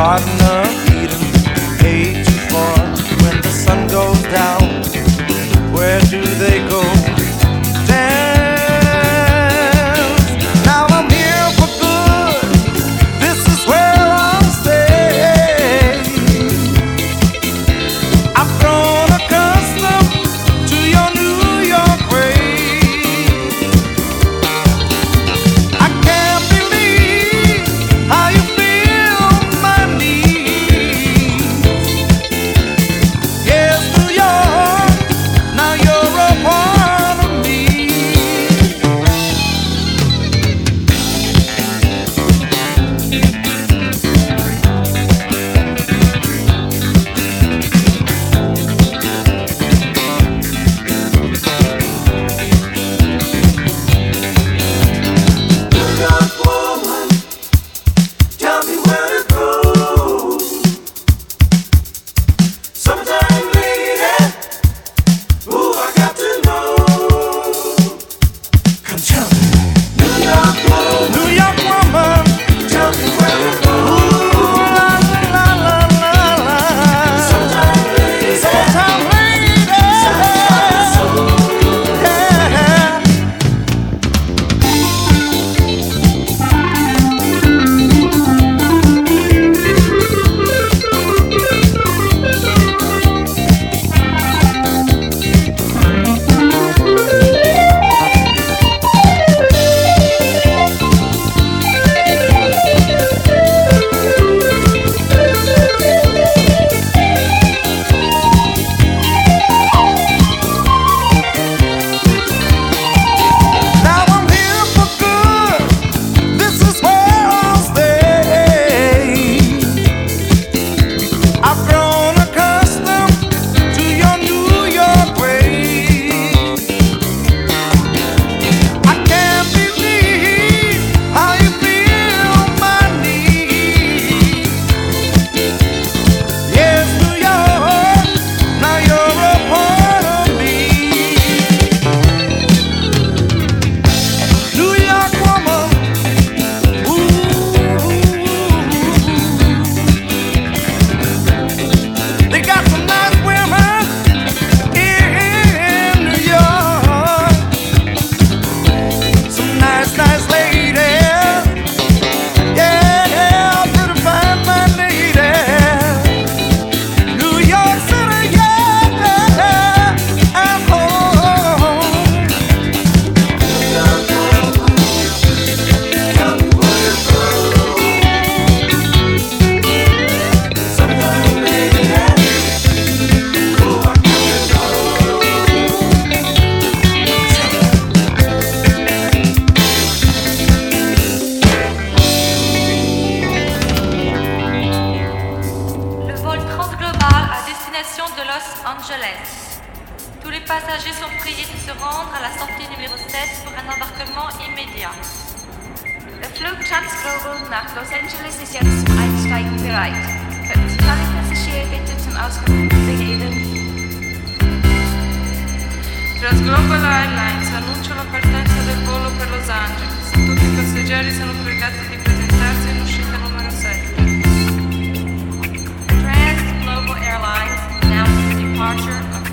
partner.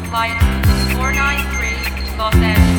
flight 493 to Los Angeles.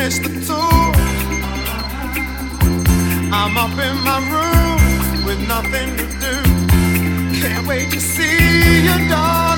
finish the tour. I'm up in my room with nothing to do. Can't wait to see you, darling.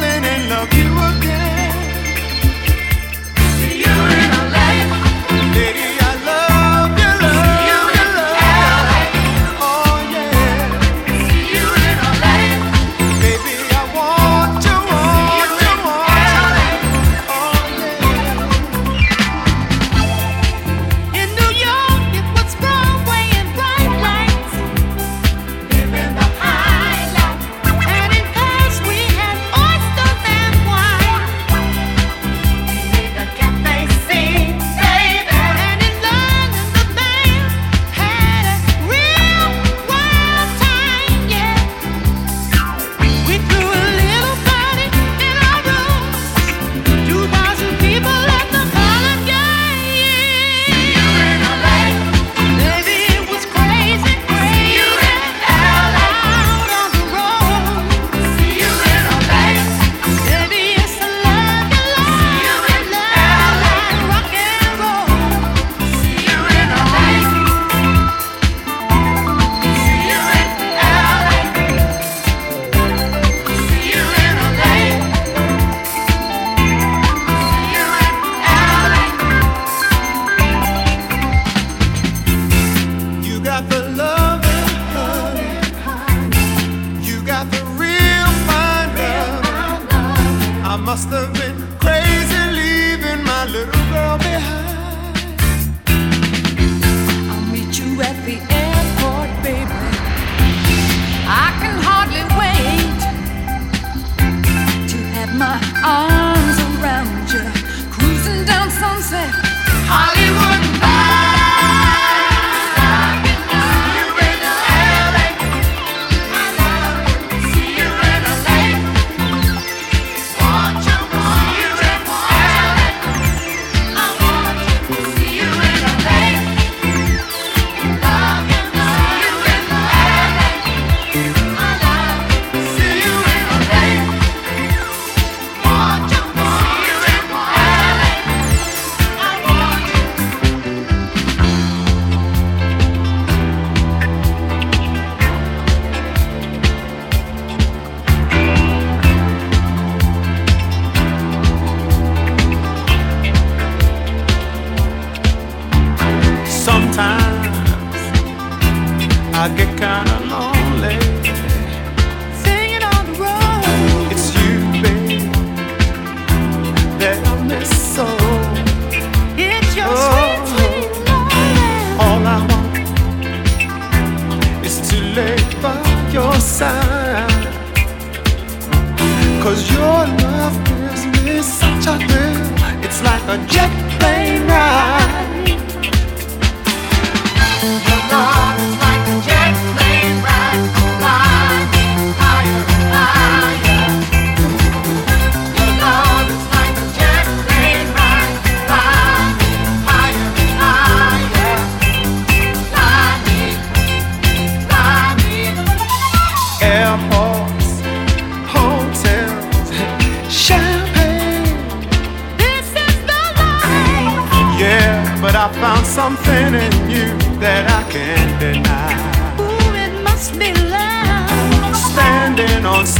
Cause your love gives me such a thrill. It's like a jet plane.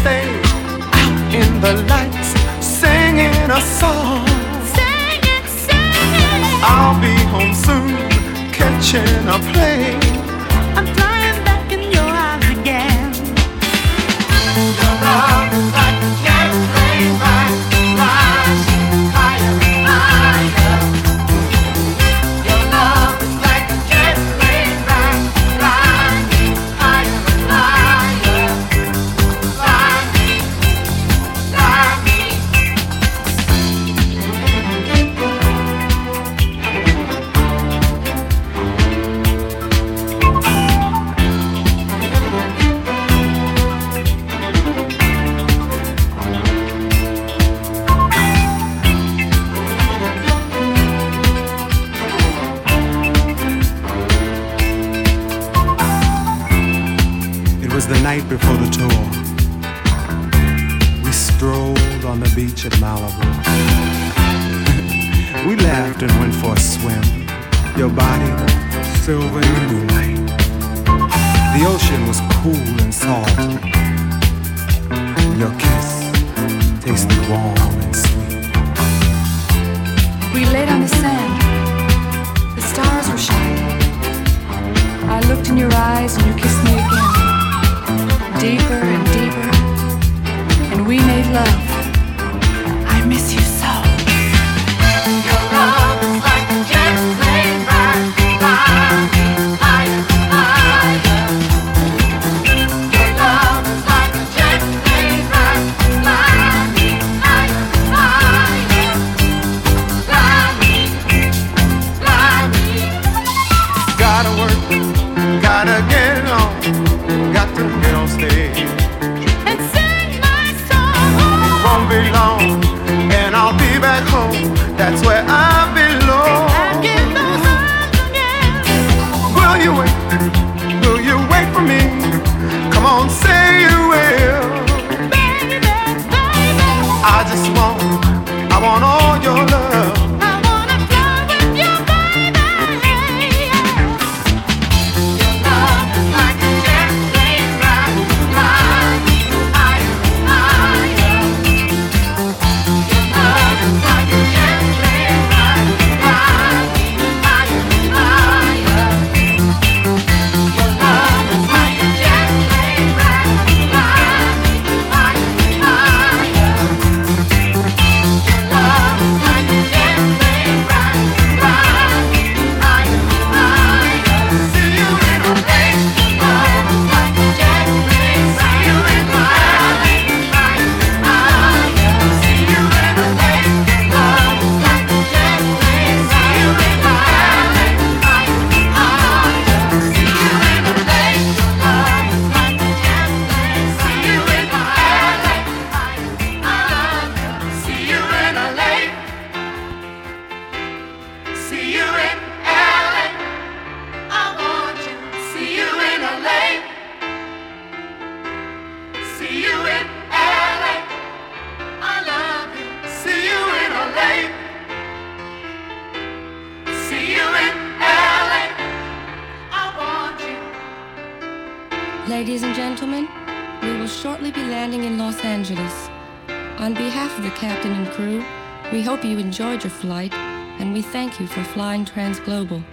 stay out in the lights singing a song. Singing, singing. I'll be home soon, catching a plane. flying transglobal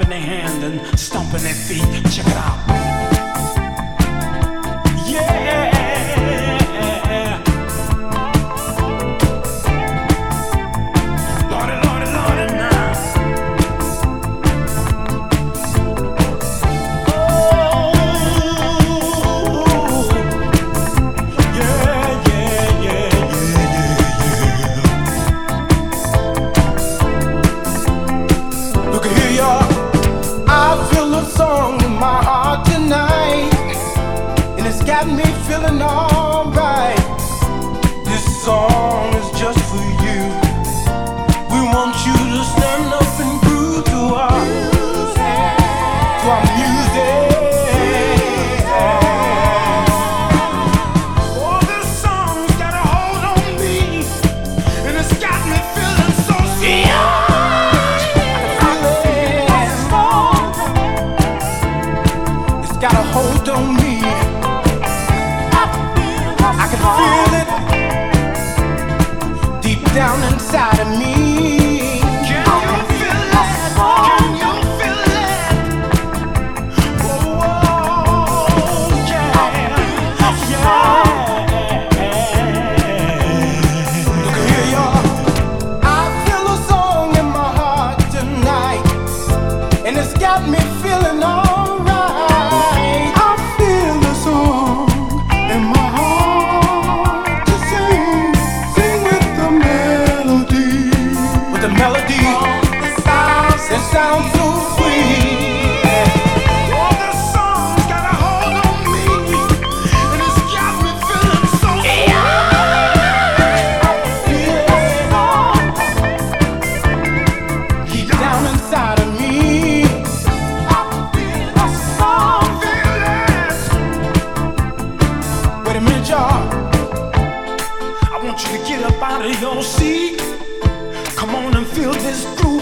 clapping their hands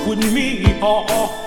with me. Oh, oh.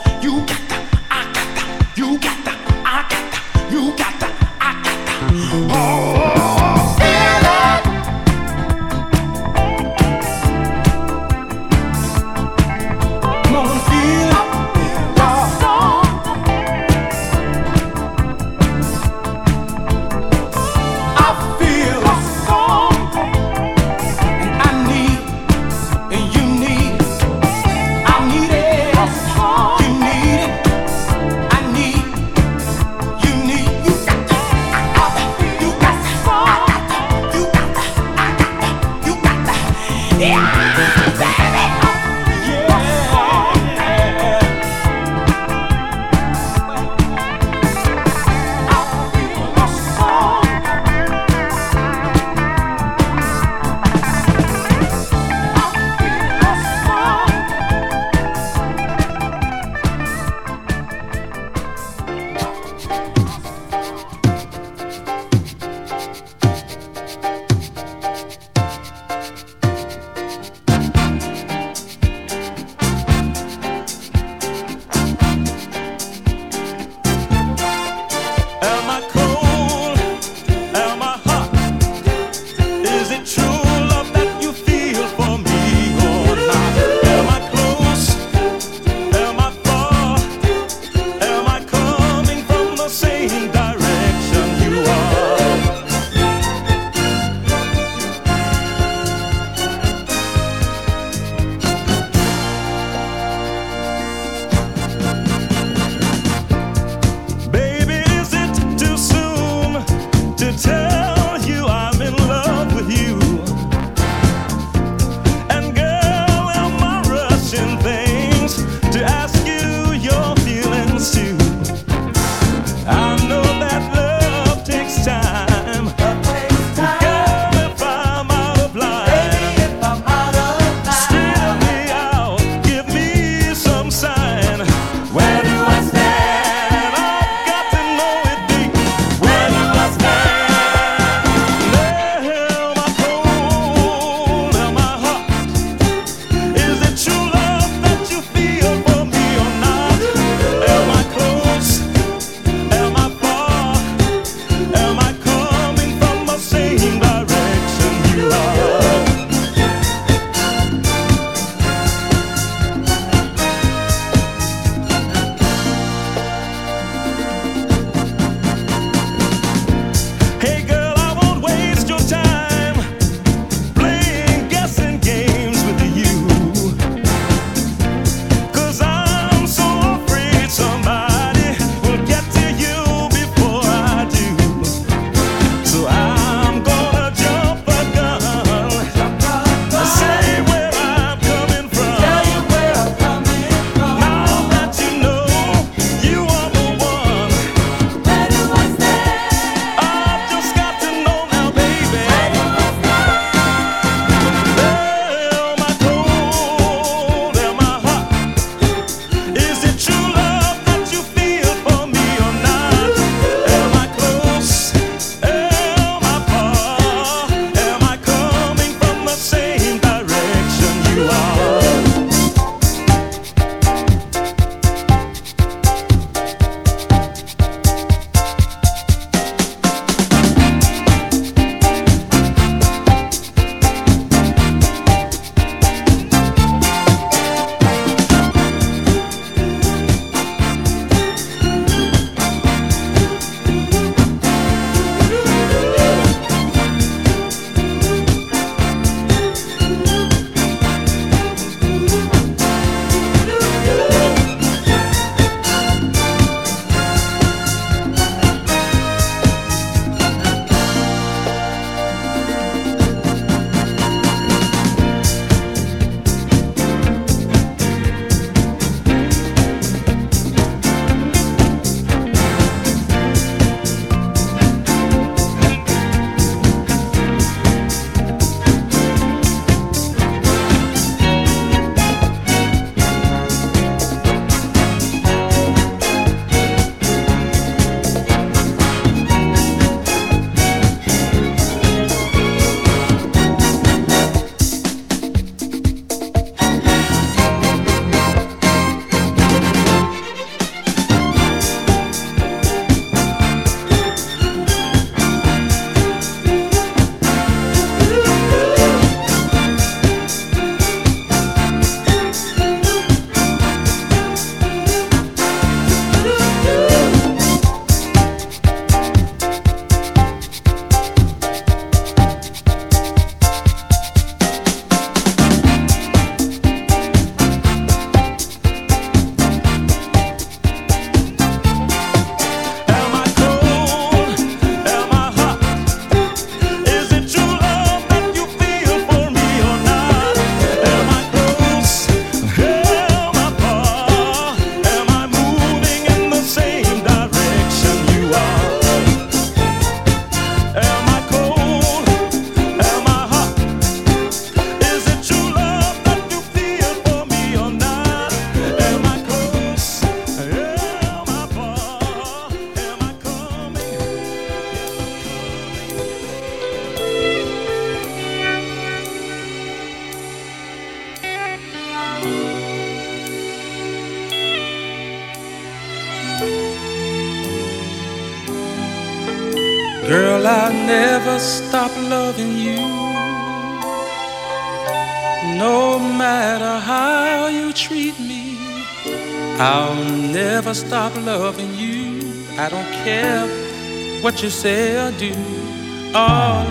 You say or do.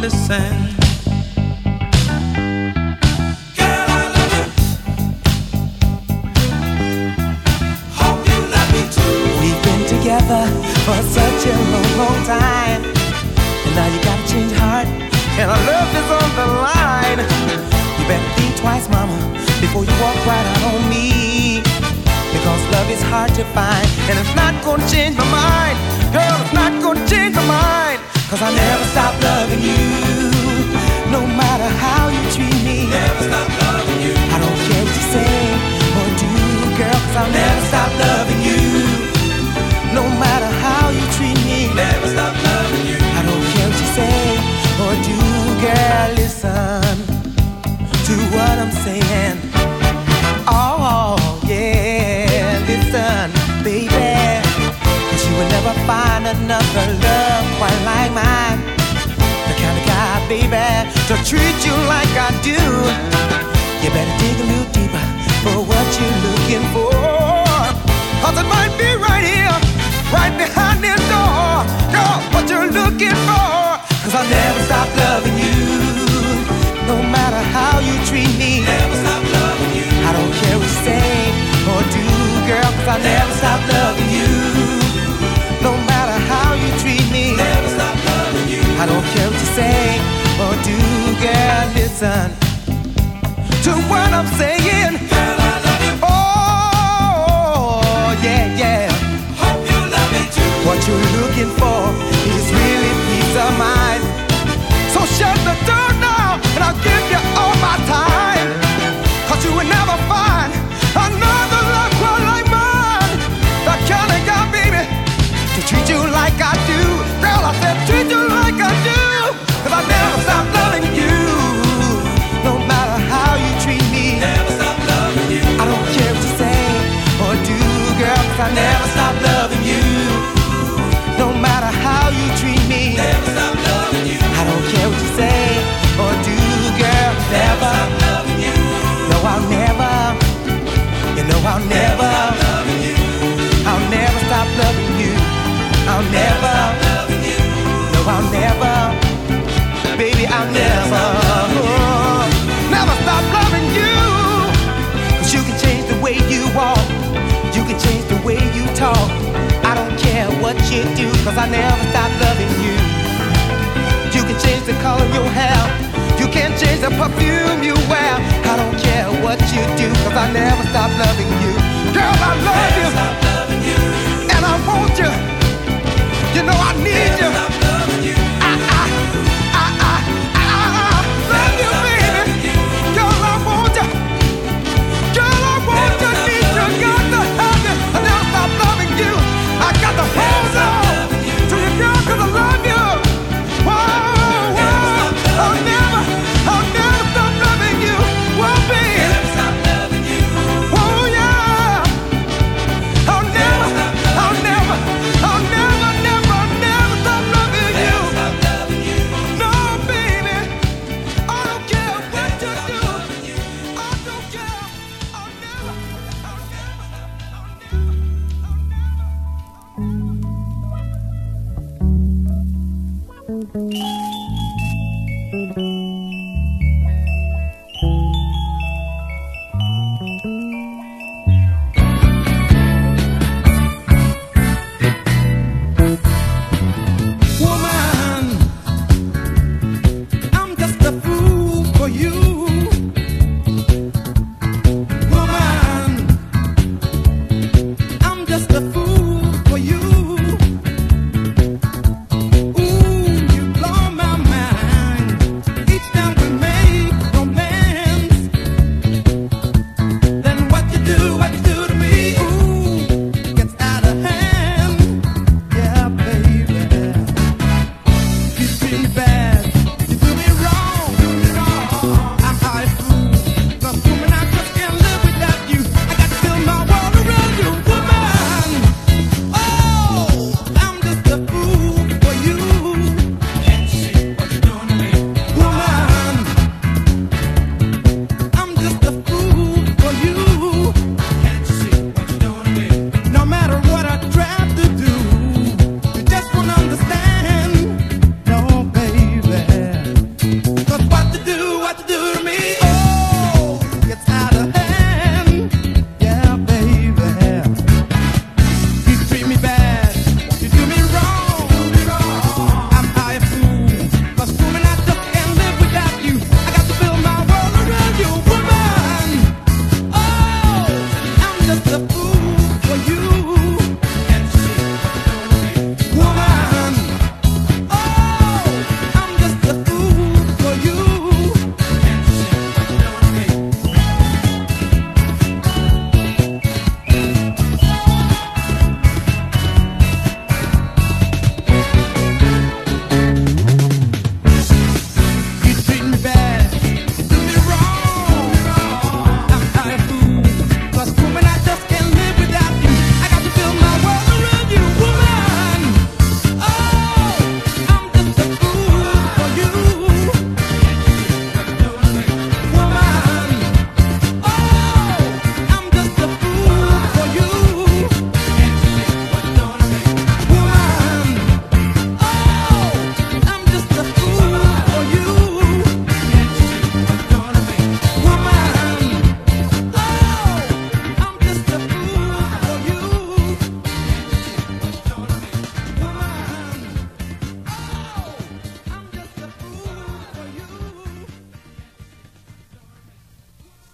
Listen. Girl, I love you. Hope you love me too. We've been together for such a long, long time. And now you gotta change heart. And our love is on the line. You better think twice, mama, before you walk right out on me. Because love is hard to find. And it's not gonna change my mind. Cause I never stop loving you. No matter how you treat me. Never stop loving you. I don't care what you say or do, girl, cause I'll never stop loving you. No matter how you treat me. Never stop loving you. I don't care what you say or do, girl, listen to what I'm saying. Oh, yeah, listen, baby. Cause you will never find another baby, to treat you like I do. You better dig a little deeper for what you're looking for. Cause it might be right here, right behind this door. Girl, what you're looking for. Cause I'll never stop loving you. No matter how you treat me. Never stop loving you. I don't care what you say or do, girl, cause I'll never stop loving you. No matter how you treat me. Never stop loving you. I don't care what you say do, girl, listen to what I'm saying. Girl, I love you. Oh, yeah, yeah. Hope you love me too. What you're looking for is really peace of mind. So shut the door now, and I'll give you all my time. Cause you will never find another love quite like mine. The kind of guy, baby, to treat you like I do. Do. Cause I never stop loving you. You can change the color of your hair. You can change the perfume you wear. I don't care what you do. Cause I never stop loving you. Girl, I love you.